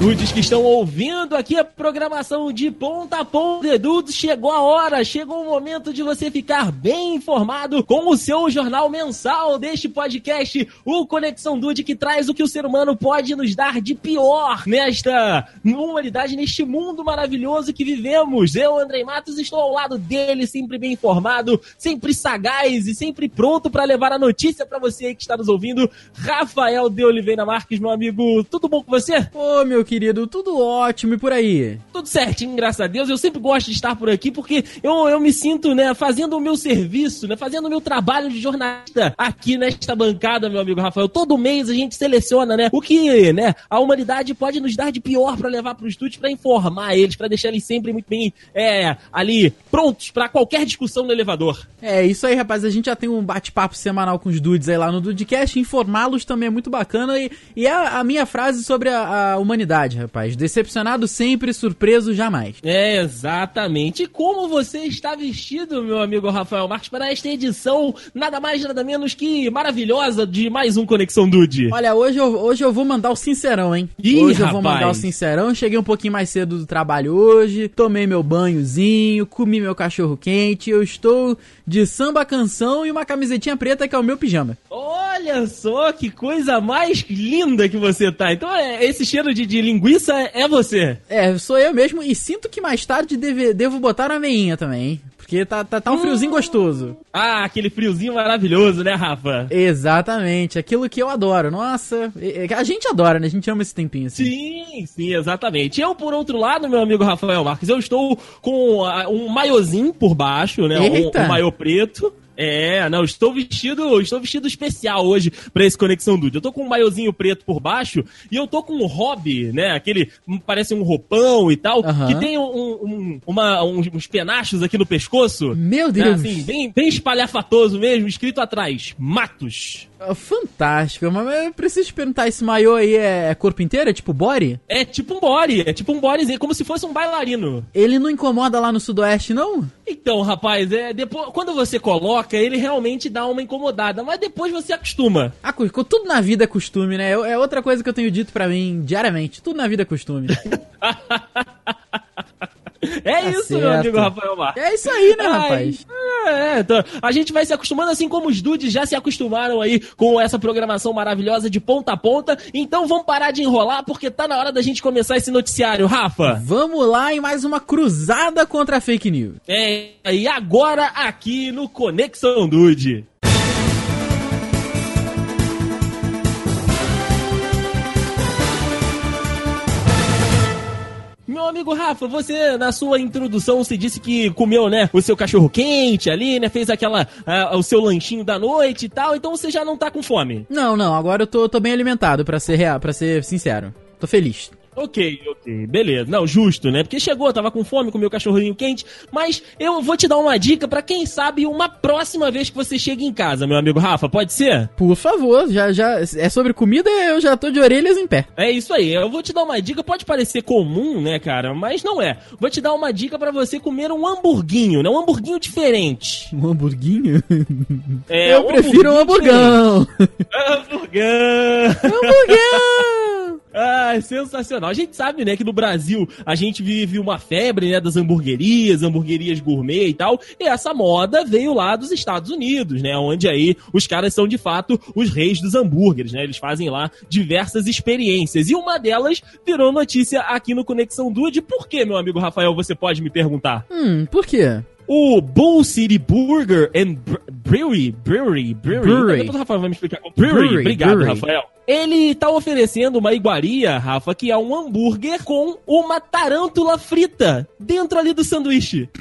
dudes que estão ouvindo aqui a programação de ponta a ponta. Dudes, chegou a hora, chegou o momento de você ficar bem informado com o seu jornal mensal deste podcast, o Conexão Dude, que traz o que o ser humano pode nos dar de pior nesta humanidade, neste mundo maravilhoso que vivemos. Eu, Andrei Matos, estou ao lado dele, sempre bem informado, sempre sagaz e sempre pronto para levar a notícia para você que está nos ouvindo. Rafael de Oliveira Marques, meu amigo, tudo bom com você? Ô, meu querido, tudo ótimo e por aí? Tudo certinho, graças a Deus. Eu sempre gosto de estar por aqui porque eu, eu me sinto, né, fazendo o meu serviço, né, fazendo o meu trabalho de jornalista aqui nesta bancada, meu amigo Rafael. Todo mês a gente seleciona, né, o que, né, a humanidade pode nos dar de pior para levar para os estúdios, para informar eles, para deixar eles sempre muito bem, é, ali, prontos para qualquer discussão no elevador. É, isso aí, rapaz. A gente já tem um bate-papo semanal com os dudes aí lá no Dudecast. Informá-los também é muito bacana. E, e é a, a minha frase sobre a, a humanidade, rapaz. Decepcionado sempre, surpreso jamais. É, exatamente. E como você está vestido, meu amigo Rafael Marques, para esta edição nada mais, nada menos que maravilhosa de mais um Conexão Dude? Olha, hoje eu, hoje eu vou mandar o sincerão, hein? Ih, hoje eu rapaz. vou mandar o sincerão. Cheguei um pouquinho mais cedo do trabalho hoje, tomei meu banhozinho, comi meu cachorro quente. Eu estou de samba canção e uma camisetinha preta que é o meu pijama. Olha só que coisa mais linda que você tá. Então, é, esse cheiro de, de linguiça é você. É, sou eu mesmo e sinto que mais tarde deve, devo botar uma meinha também, hein? Porque tá, tá, tá um friozinho gostoso. Ah, aquele friozinho maravilhoso, né, Rafa? Exatamente, aquilo que eu adoro. Nossa, a gente adora, né? A gente ama esse tempinho assim. Sim, sim, exatamente. Eu, por outro lado, meu amigo Rafael Marques, eu estou com ah, um maiozinho por baixo, né? Um, Eita. um maiô preto. É, não, estou vestido, estou vestido especial hoje pra esse Conexão Dude. Eu tô com um maiozinho preto por baixo e eu tô com um hobby, né? Aquele, hum, parece um roupão e tal, que tem um, um- uma- uns, penachos aqui no pescoço. Meu né, Deus. assim, bem, bem espalhafatoso mesmo, escrito atrás, Matos. Ah, Fantástico, mas eu preciso te perguntar, esse maiô aí é corpo inteiro? É tipo body? É tipo um body, é tipo um bodyzinho, como se fosse um bailarino. Ele não incomoda lá no sudoeste, não? Então, rapaz, é depois quando você coloca, ele realmente dá uma incomodada, mas depois você acostuma. Ah, tudo na vida é costume, né? É é outra coisa que eu tenho dito pra mim diariamente. Tudo na vida é costume. É Tá isso, meu certo. amigo Rafael Marques. É isso aí, né, Ai, rapaz? É, então, a gente vai se acostumando assim como os dudes já se acostumaram aí com essa programação maravilhosa de ponta a ponta. Então vamos parar de enrolar porque tá na hora da gente começar esse noticiário, Rafa. Vamos lá em mais uma cruzada contra a fake news. É, e agora aqui no Conexão Dude. Amigo Rafa, você na sua introdução você disse que comeu, né, o seu cachorro quente ali, né, fez aquela ah, o seu lanchinho da noite e tal, então você já não tá com fome. Não, não, agora eu tô, tô bem alimentado, pra ser real, para ser sincero. Tô feliz. Ok, ok, beleza. Não, justo, né? Porque chegou, tava com fome, comeu cachorrinho quente. Mas eu vou te dar uma dica pra quem sabe uma próxima vez que você chega em casa, meu amigo Rafa, pode ser? Por favor, já, já é sobre comida, eu já tô de orelhas em pé. É isso aí, eu vou te dar uma dica, pode parecer comum, né, cara? Mas não é. Vou te dar uma dica pra você comer um hamburguinho, né? Um hamburguinho diferente. Um hamburguinho? É, eu prefiro um hamburgão. diferente. Hamburgão! hamburgão! Ah, sensacional. A gente sabe, né, que no Brasil a gente vive uma febre, né, das hamburguerias, hamburguerias gourmet e tal. E essa moda veio lá dos Estados Unidos, né, onde aí os caras são de fato os reis dos hambúrgueres, né? Eles fazem lá diversas experiências. E uma delas virou notícia aqui no Conexão Dude. Por que, meu amigo Rafael, você pode me perguntar? Hum, por quê? O Bull City Burger and Bre- Brewery, Brewery, Brewery. Brewery. Depois o Rafael vai me explicar. Brewery, Brewery, obrigado, brewery. Rafael. Ele tá oferecendo uma iguaria, Rafa, que é um hambúrguer com uma tarântula frita dentro ali do sanduíche.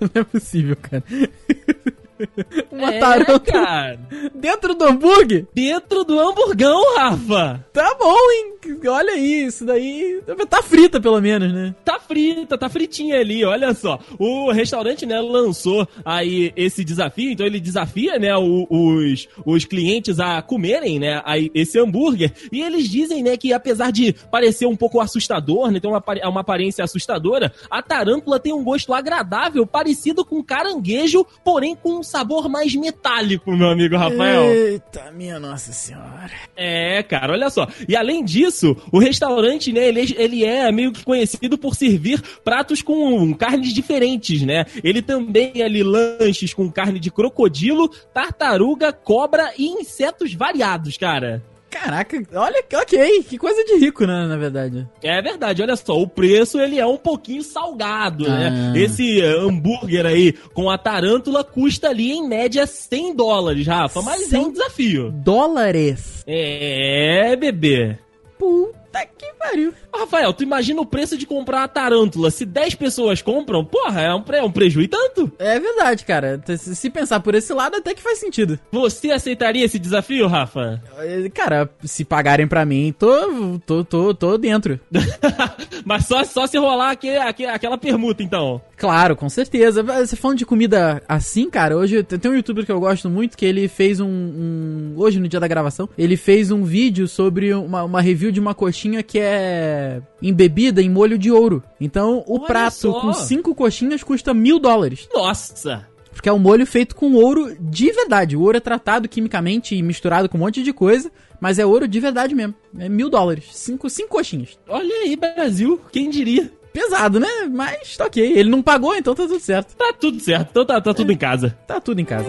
Não é possível, cara. Uma é, cara. dentro do hambúrguer? Dentro do hamburgão, Rafa. Tá bom, hein? Olha aí, isso daí. Tá frita, pelo menos, né? Tá frita, tá fritinha ali, olha só. O restaurante, né, lançou aí esse desafio, então ele desafia, né, os, os clientes a comerem, né, aí esse hambúrguer. E eles dizem, né, que apesar de parecer um pouco assustador, né, tem uma, uma aparência assustadora, a tarântula tem um gosto agradável, parecido com caranguejo, porém com sabor mais metálico, meu amigo Rafael. Eita, minha nossa senhora. É, cara, olha só. E além disso, o restaurante, né, ele, ele é meio que conhecido por servir pratos com carnes diferentes, né? Ele também ali lanches com carne de crocodilo, tartaruga, cobra e insetos variados, cara. Caraca, olha, ok, que coisa de rico, né, na verdade. É verdade, olha só, o preço ele é um pouquinho salgado, né? ah. né? Esse hambúrguer aí com a tarântula custa ali em média 100 dólares, Rafa, mas é um desafio. Dólares? É, bebê. Puta que pariu. Rafael, tu imagina o preço de comprar uma tarântula. Se 10 pessoas compram, porra, é um, é um prejuízo tanto. É verdade, cara. Se pensar por esse lado, até que faz sentido. Você aceitaria esse desafio, Rafa? É, cara, se pagarem pra mim, tô, tô, tô, tô dentro. Mas só, só se rolar aquele, aquele, aquela permuta, então. Claro, com certeza. Você falando de comida assim, cara, hoje tem um youtuber que eu gosto muito que ele fez um. um hoje, no dia da gravação, ele fez um vídeo sobre uma, uma review de uma coxinha que é embebida em molho de ouro. Então, o Olha prato só. com cinco coxinhas custa mil dólares. Nossa! Porque é um molho feito com ouro de verdade. O ouro é tratado quimicamente e misturado com um monte de coisa, mas é ouro de verdade mesmo. É mil dólares. Cinco, cinco coxinhas. Olha aí, Brasil, quem diria? Pesado, né? Mas tá ok. Ele não pagou, então tá tudo certo. Tá tudo certo. Então tá, tá tudo é. em casa. Tá tudo em casa.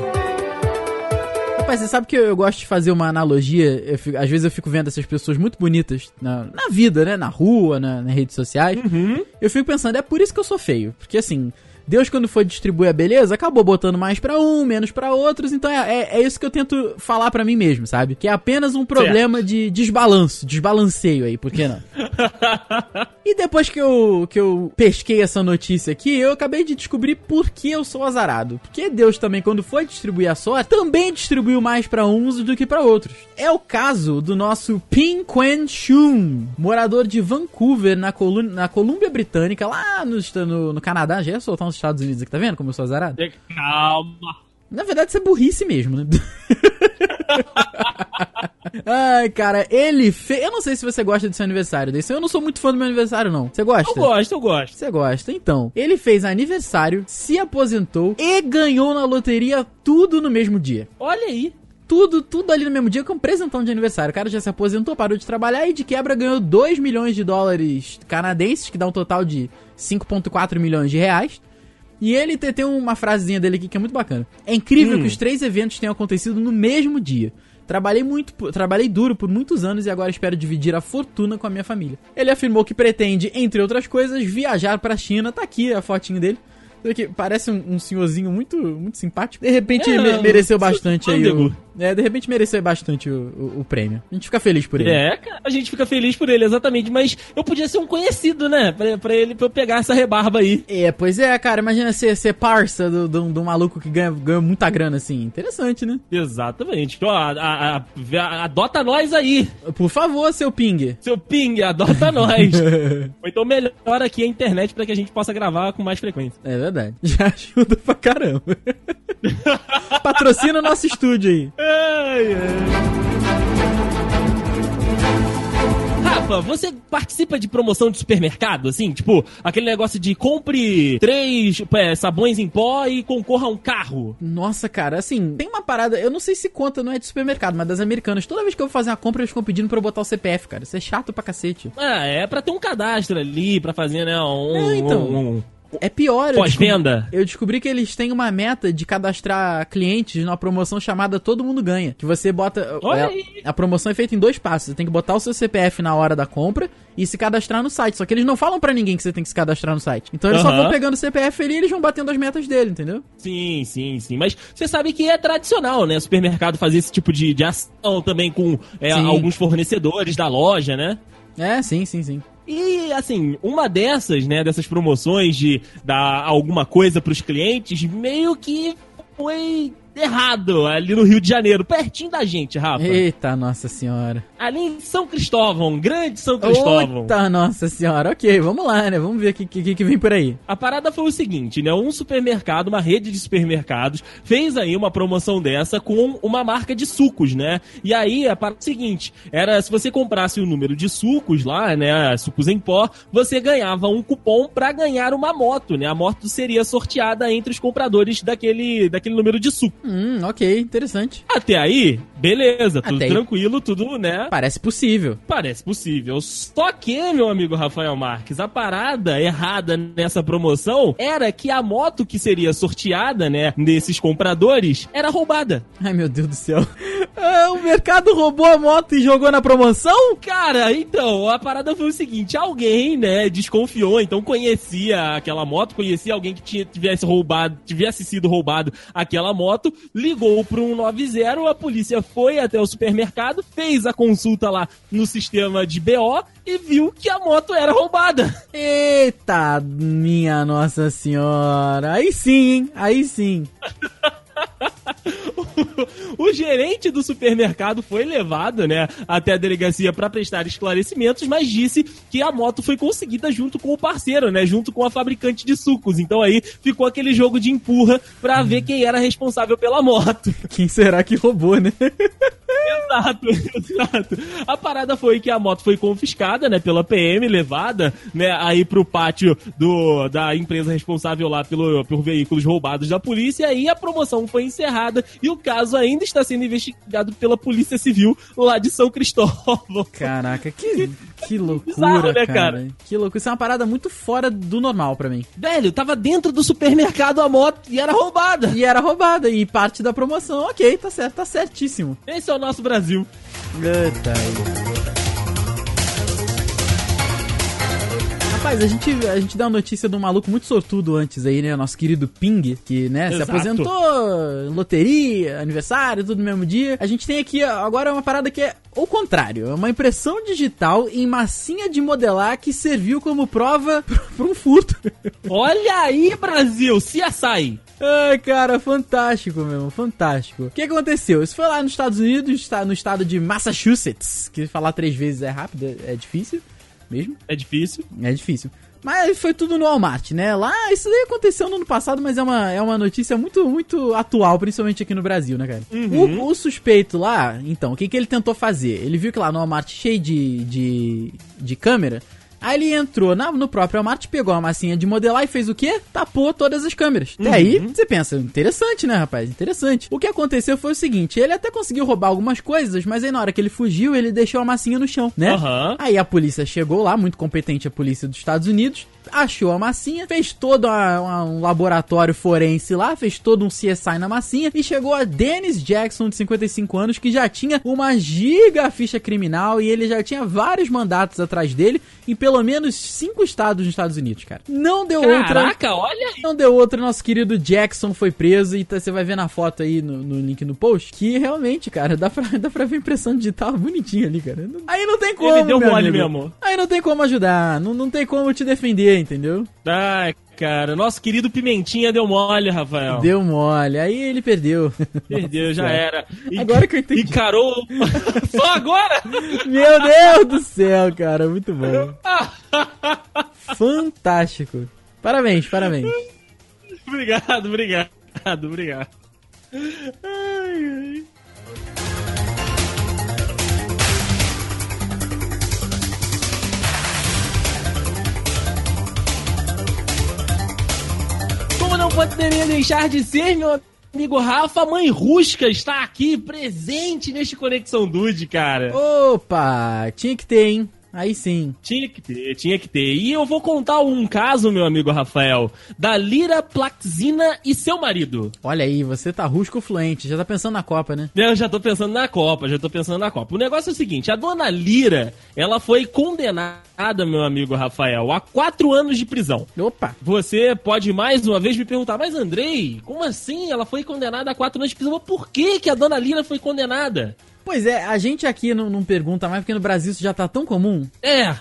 Rapaz, você sabe que eu, eu, gosto de fazer uma analogia. Fico, às vezes eu fico vendo essas pessoas muito bonitas na, na vida, né? Na rua, na, nas redes sociais. Uhum. Eu fico pensando, é por isso que eu sou feio. Porque assim, Deus, quando foi distribuir a beleza, acabou botando mais para um, menos para outros. Então é, é, é, isso que eu tento falar para mim mesmo, sabe? Que é apenas um problema certo. de desbalanço, desbalanceio aí, por que não? e depois que eu, que eu pesquei essa notícia aqui, eu acabei de descobrir por que eu sou azarado. Porque Deus também, quando foi distribuir a sorte, também distribuiu mais para uns do que para outros. É o caso do nosso Pin Quen Chun, morador de Vancouver, na, na Colômbia Britânica, lá no, no, no Canadá. Já ia soltar uns Estados Unidos aqui, tá vendo como eu sou azarado? Calma. Na verdade, isso é burrice mesmo, né? Ai, cara, ele fez. Eu não sei se você gosta do seu aniversário desse. Eu não sou muito fã do meu aniversário, não. Você gosta? Eu gosto, eu gosto. Você gosta? Então, ele fez aniversário, se aposentou e ganhou na loteria tudo no mesmo dia. Olha aí tudo, tudo ali no mesmo dia com um presentão de aniversário. O cara já se aposentou, parou de trabalhar e de quebra ganhou 2 milhões de dólares canadenses, que dá um total de 5,4 milhões de reais. E ele tem uma frasezinha dele aqui que é muito bacana. É incrível hum. que os três eventos tenham acontecido no mesmo dia. Trabalhei muito, trabalhei duro por muitos anos e agora espero dividir a fortuna com a minha família. Ele afirmou que pretende, entre outras coisas, viajar para a China. Tá aqui a fotinho dele. Parece um, um senhorzinho muito, muito simpático. De repente é, me, mereceu bastante aí o, é, de repente mereceu bastante o, o, o, prêmio. A gente fica feliz por ele. É, cara, a gente fica feliz por ele, exatamente. Mas eu podia ser um conhecido, né? Pra, pra ele, pra eu pegar essa rebarba aí. É, pois é, cara. Imagina ser, ser parça do, do, do maluco que ganha, ganha muita grana, assim. Interessante, né? Exatamente. Ó, a, a, a, adota nós aí. Por favor, seu Ping. Seu Ping, adota nós. Ou então melhora aqui a internet pra que a gente possa gravar com mais frequência. É verdade. Já ajuda pra caramba. Patrocina o nosso estúdio aí. Ai, ai. Rafa, você participa de promoção de supermercado, assim? Tipo, aquele negócio de compre três é, sabões em pó e concorra a um carro. Nossa, cara, assim, tem uma parada, eu não sei se conta, não é de supermercado, mas das americanas. Toda vez que eu vou fazer uma compra, eles ficam pedindo pra eu botar o CPF, cara. Isso é chato pra cacete. Ah, é pra ter um cadastro ali, pra fazer, né, um... É, então... Um, um é pior. Pós-venda? Eu, eu, descobri que eles têm uma meta de cadastrar clientes numa promoção chamada Todo Mundo Ganha. Que você bota. É. A promoção é feita em dois passos. Você tem que botar o seu CPF na hora da compra e se cadastrar no site. Só que eles não falam para ninguém que você tem que se cadastrar no site. Então eles uhum. só vão pegando o CPF ali e eles vão batendo as metas dele, entendeu? Sim, sim, sim. Mas você sabe que é tradicional, né? Supermercado fazer esse tipo de, de ação também com é, alguns fornecedores da loja, né? É, sim, sim, sim. E assim, uma dessas, né, dessas promoções de dar alguma coisa para os clientes, meio que foi errado, ali no Rio de Janeiro, pertinho da gente, Rafa. Eita, nossa senhora. Ali em São Cristóvão, grande São Cristóvão. Eita, nossa senhora. Ok, vamos lá, né? Vamos ver o que, que, que vem por aí. A parada foi o seguinte, né? Um supermercado, uma rede de supermercados, fez aí uma promoção dessa com uma marca de sucos, né? E aí, a parada é o seguinte, era se você comprasse o um número de sucos lá, né? Sucos em pó, você ganhava um cupom para ganhar uma moto, né? A moto seria sorteada entre os compradores daquele, daquele número de suco. Hum, ok, interessante. Até aí, beleza, tudo Até tranquilo, aí. tudo, né? Parece possível. Parece possível. Só que, meu amigo Rafael Marques, a parada errada nessa promoção era que a moto que seria sorteada, né, nesses compradores, era roubada. Ai, meu Deus do céu. Ah, o mercado roubou a moto e jogou na promoção? Cara, então, a parada foi o seguinte: alguém, né, desconfiou, então conhecia aquela moto, conhecia alguém que tinha, tivesse roubado, tivesse sido roubado aquela moto, ligou pro 190, a polícia foi até o supermercado, fez a consulta lá no sistema de BO e viu que a moto era roubada. Eita, minha Nossa Senhora. Aí sim, hein? Aí sim. o gerente do supermercado foi levado, né, até a delegacia para prestar esclarecimentos, mas disse que a moto foi conseguida junto com o parceiro, né, junto com a fabricante de sucos. Então aí ficou aquele jogo de empurra para ver quem era responsável pela moto. Quem será que roubou, né? exato, exato. A parada foi que a moto foi confiscada, né, pela PM, levada, né, aí pro pátio do, da empresa responsável lá pelo, por veículos roubados da polícia, e aí a promoção foi encerrada e o caso ainda está sendo investigado pela Polícia Civil lá de São Cristóvão. Caraca, que, que loucura, Bizarro, né, cara? cara? Que loucura. Isso é uma parada muito fora do normal para mim. Velho, tava dentro do supermercado a moto e era roubada. E era roubada, e parte da promoção. Ok, tá certo, tá certíssimo. Esse é o nosso Brasil. Aí. Rapaz, a gente, a gente dá uma notícia de um maluco muito sortudo antes aí, né? Nosso querido Ping, que, né, Exato. se aposentou, loteria, aniversário, tudo no mesmo dia. A gente tem aqui agora uma parada que é o contrário. É uma impressão digital em massinha de modelar que serviu como prova para um furto. Olha aí, Brasil, CSI. Ai, cara, fantástico mesmo, fantástico. O que aconteceu? Isso foi lá nos Estados Unidos, no estado de Massachusetts, que falar três vezes é rápido, é difícil mesmo. É difícil. É difícil. Mas foi tudo no Walmart, né? Lá, isso aí aconteceu no ano passado, mas é uma, é uma notícia muito, muito atual, principalmente aqui no Brasil, né, cara? Uhum. O, o, suspeito lá, então, o que, que ele tentou fazer? Ele viu que lá no Walmart cheio de, de, de câmera, Aí ele entrou na, no próprio Walmart, pegou a massinha de modelar e fez o quê? Tapou todas as câmeras. Uhum. aí, você pensa, interessante, né, rapaz? Interessante. O que aconteceu foi o seguinte: ele até conseguiu roubar algumas coisas, mas aí na hora que ele fugiu, ele deixou a massinha no chão, né? Uhum. Aí a polícia chegou lá, muito competente a polícia dos Estados Unidos, achou a massinha, fez todo a, a, um laboratório forense lá, fez todo um CSI na massinha e chegou a Dennis Jackson, de 55 anos, que já tinha uma giga ficha criminal e ele já tinha vários mandatos atrás dele em pelo menos cinco estados nos Estados Unidos, cara. Não deu Caraca, outra. Caraca, olha. Não deu outra, nosso querido Jackson foi preso e tá, você vai ver na foto aí no, no, link no post que realmente, cara, dá pra, dá pra ver impressão digital bonitinha ali, cara. Aí não tem como. Ele deu mole mesmo. Aí não tem como ajudar, não, não tem como te defender, entendeu? Ai, cara. Nosso querido Pimentinha deu mole, Rafael. Deu mole. Aí ele perdeu. Perdeu, já era. E, agora que eu entendi. Encarou. Só agora? Meu Deus do céu, cara. Muito bom. Fantástico. Parabéns, parabéns. Obrigado, obrigado, obrigado. Ai, ai. Poderia deixar de ser, meu amigo Rafa, mãe Rusca está aqui presente neste Conexão Dude, cara. Opa, tinha que ter, hein? Aí sim. Tinha que ter, tinha que ter. E eu vou contar um caso, meu amigo Rafael, da Lira Plaxina e seu marido. Olha aí, você tá rusco fluente, já tá pensando na Copa, né? Eu já tô pensando na Copa, já tô pensando na Copa. O negócio é o seguinte, a dona Lira, ela foi condenada, meu amigo Rafael, a quatro anos de prisão. Opa! Você pode mais uma vez me perguntar, mas Andrei, como assim ela foi condenada a quatro anos de prisão? Por que que a dona Lira foi condenada? Pois é, a gente aqui não, não pergunta mais, porque no Brasil isso já tá tão comum. É.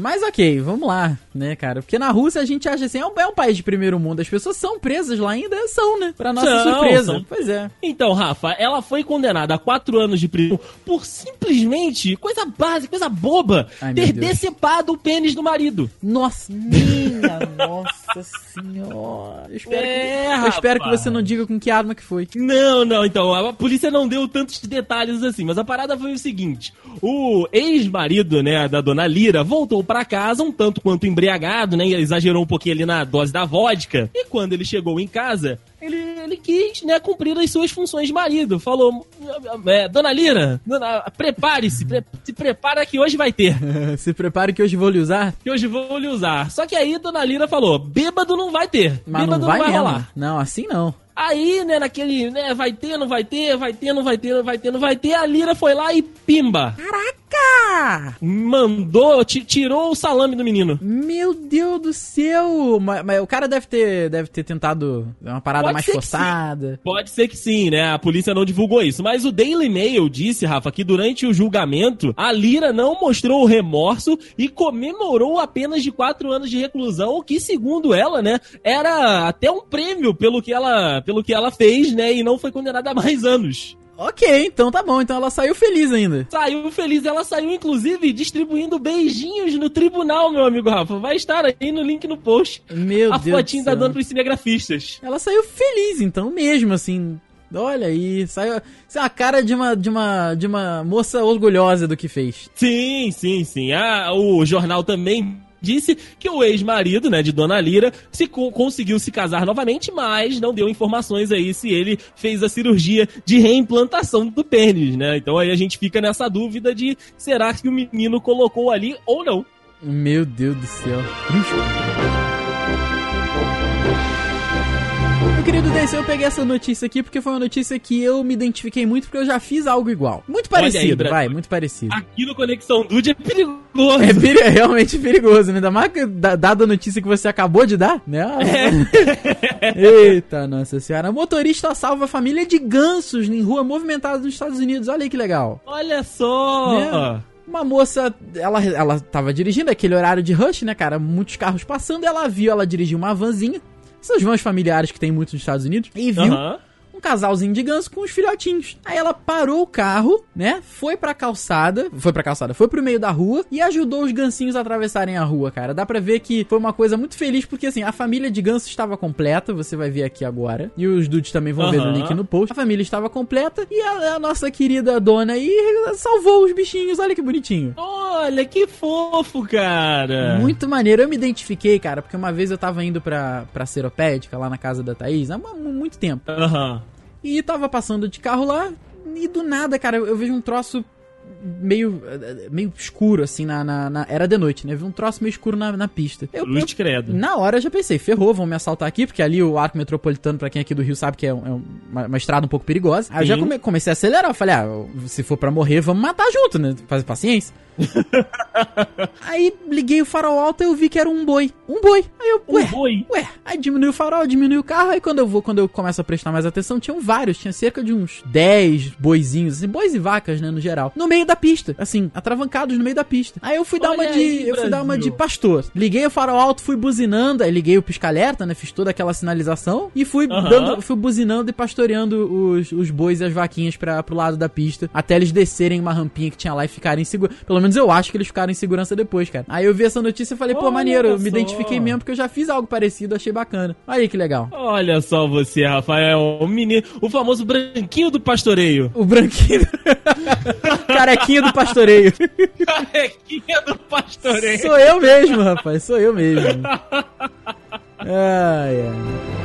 Mas ok, vamos lá, né, cara? Porque na Rússia a gente acha assim, é um, é um país de primeiro mundo, as pessoas são presas lá ainda, são, né? Pra nossa São, surpresa. são. Pois é. Então, Rafa, ela foi condenada a quatro anos de prisão por simplesmente coisa básica, coisa boba, Ai, ter decepado o pênis do marido. Nossa, minha nossa senhora. Eu espero, É, que, eu espero que você não diga com que arma que foi. Não, não, então, a polícia não deu tantos detalhes assim, mas a parada foi o seguinte: o ex-marido, né, da dona Lira, voltou pra casa um tanto quanto embriagado, né, exagerou um pouquinho ali na dose da vodka, e quando ele chegou em casa, ele, ele quis, né, cumprir as suas funções de marido. Falou, é, dona Lira, prepare-se, pre- se prepara que hoje vai ter. Se prepare que hoje vou lhe usar. Que hoje vou lhe usar. Só que aí Dona Lira falou: bêbado não vai ter. Mas bêbado não vai, mesmo. rolar. Não, assim não. Aí, né, naquele, né, vai ter, não vai ter, vai ter, não vai ter, não vai ter, não vai ter, a Lira foi lá e pimba. Caraca! Mandou, ti- tirou o salame do menino. Meu Deus do céu! Mas, mas o cara deve ter, deve ter tentado uma parada Pode mais forçada. Pode ser que sim, né? A polícia não divulgou isso. Mas o Daily Mail disse, Rafa, que durante o julgamento, a Lira não mostrou remorso e comemorou apenas de quatro anos de reclusão, o que, segundo ela, né, era até um prêmio pelo que ela, pelo que ela fez, né? E não foi condenada a mais anos. Ok, então tá bom. Então ela saiu feliz ainda. Saiu feliz, ela saiu inclusive distribuindo beijinhos no tribunal, meu amigo Rafa. Vai estar aí no link no post. Meu a Deus fotinha do tá céu. dando pros cinegrafistas. Ela saiu feliz, então, mesmo, assim. Olha aí, saiu. Isso é a cara de uma, de uma, de uma moça orgulhosa do que fez. Sim, sim, sim. Ah, o jornal também disse que o ex-marido, né, de Dona Lira, se co- conseguiu se casar novamente, mas não deu informações aí se ele fez a cirurgia de reimplantação do pênis, né? Então aí a gente fica nessa dúvida de será que o menino colocou ali ou não. Meu Deus do céu. Querido Desse, eu peguei essa notícia aqui porque foi uma notícia que eu me identifiquei muito porque eu já fiz algo igual. Muito aí, parecido, Brasil. vai, muito parecido. Aqui no Conexão Dude é perigoso. É, peri- é realmente perigoso, né? Ainda mais dada a notícia que você acabou de dar, né? Eita, nossa senhora. Motorista salva a família de gansos em rua movimentada nos Estados Unidos. Olha aí que legal. Olha só. Né? Uma moça, ela, ela tava dirigindo aquele horário de rush, né, cara? Muitos carros passando, ela viu, ela dirigiu uma vanzinha. Essas vans familiares que tem muito nos Estados Unidos. E viu Aham. Um casalzinho de ganso com os filhotinhos. Aí ela parou o carro, né? Foi pra calçada, foi pra calçada, foi pro meio da rua e ajudou os gansinhos a atravessarem a rua, cara. Dá pra ver que foi uma coisa muito feliz, porque assim, a família de ganso estava completa, você vai ver aqui agora. E os dudes também vão ver no link no post. A família estava completa e a, a nossa querida dona aí salvou os bichinhos, olha que bonitinho. Olha, que fofo, cara. Muito maneiro, eu me identifiquei, cara, porque uma vez eu tava indo pra, pra Seropédica, lá na casa da Thaís, há mu- muito tempo. Aham. E tava passando de carro lá, e do nada, cara, eu, vejo um troço meio meio escuro, assim, na, na- na- Era de noite, né? Eu vi um troço meio escuro na, na pista. Eu, Luz eu- credo. na hora eu já pensei, ferrou, vão me assaltar aqui, porque ali o arco metropolitano, pra quem é aqui do Rio sabe que é, um- é um- uma, uma estrada um pouco perigosa. Aí eu já Sim. come- comecei a acelerar, eu falei, ah, se for pra morrer, vamos matar junto, né? Fazer paciência. Aí liguei o farol alto e eu vi que era um boi. Um boi. Aí eu, Um ué, boi. Ué, aí diminui o farol, diminui o carro, aí quando eu vou, quando eu começo a prestar mais atenção, tinham vários, tinha cerca de uns 10 boizinhos, assim, bois e vacas, né, no geral, no meio da pista, assim, atravancados no meio da pista. Aí eu fui dar Olha uma de, aí, eu fui dar uma Brasil. de pastor. Liguei o farol alto, fui buzinando, aí liguei o pisca-alerta, né, fiz toda aquela sinalização e fui dando, fui buzinando e pastoreando os, os bois e as vaquinhas pra, pro lado da pista, até eles descerem uma rampinha que tinha lá e ficarem seguros. Pelo menos eu acho que eles ficaram em segurança depois, cara. Aí eu vi essa notícia e falei, pô, Olha maneiro, eu me identifiquei mesmo porque eu já fiz algo parecido, achei bacana. Olha aí que legal. Olha só você, Rafael. O menino, o famoso branquinho do pastoreio. O branquinho. Carequinha do pastoreio. Carequinha do pastoreio. Sou eu mesmo, rapaz. Sou eu mesmo. Ai, ai.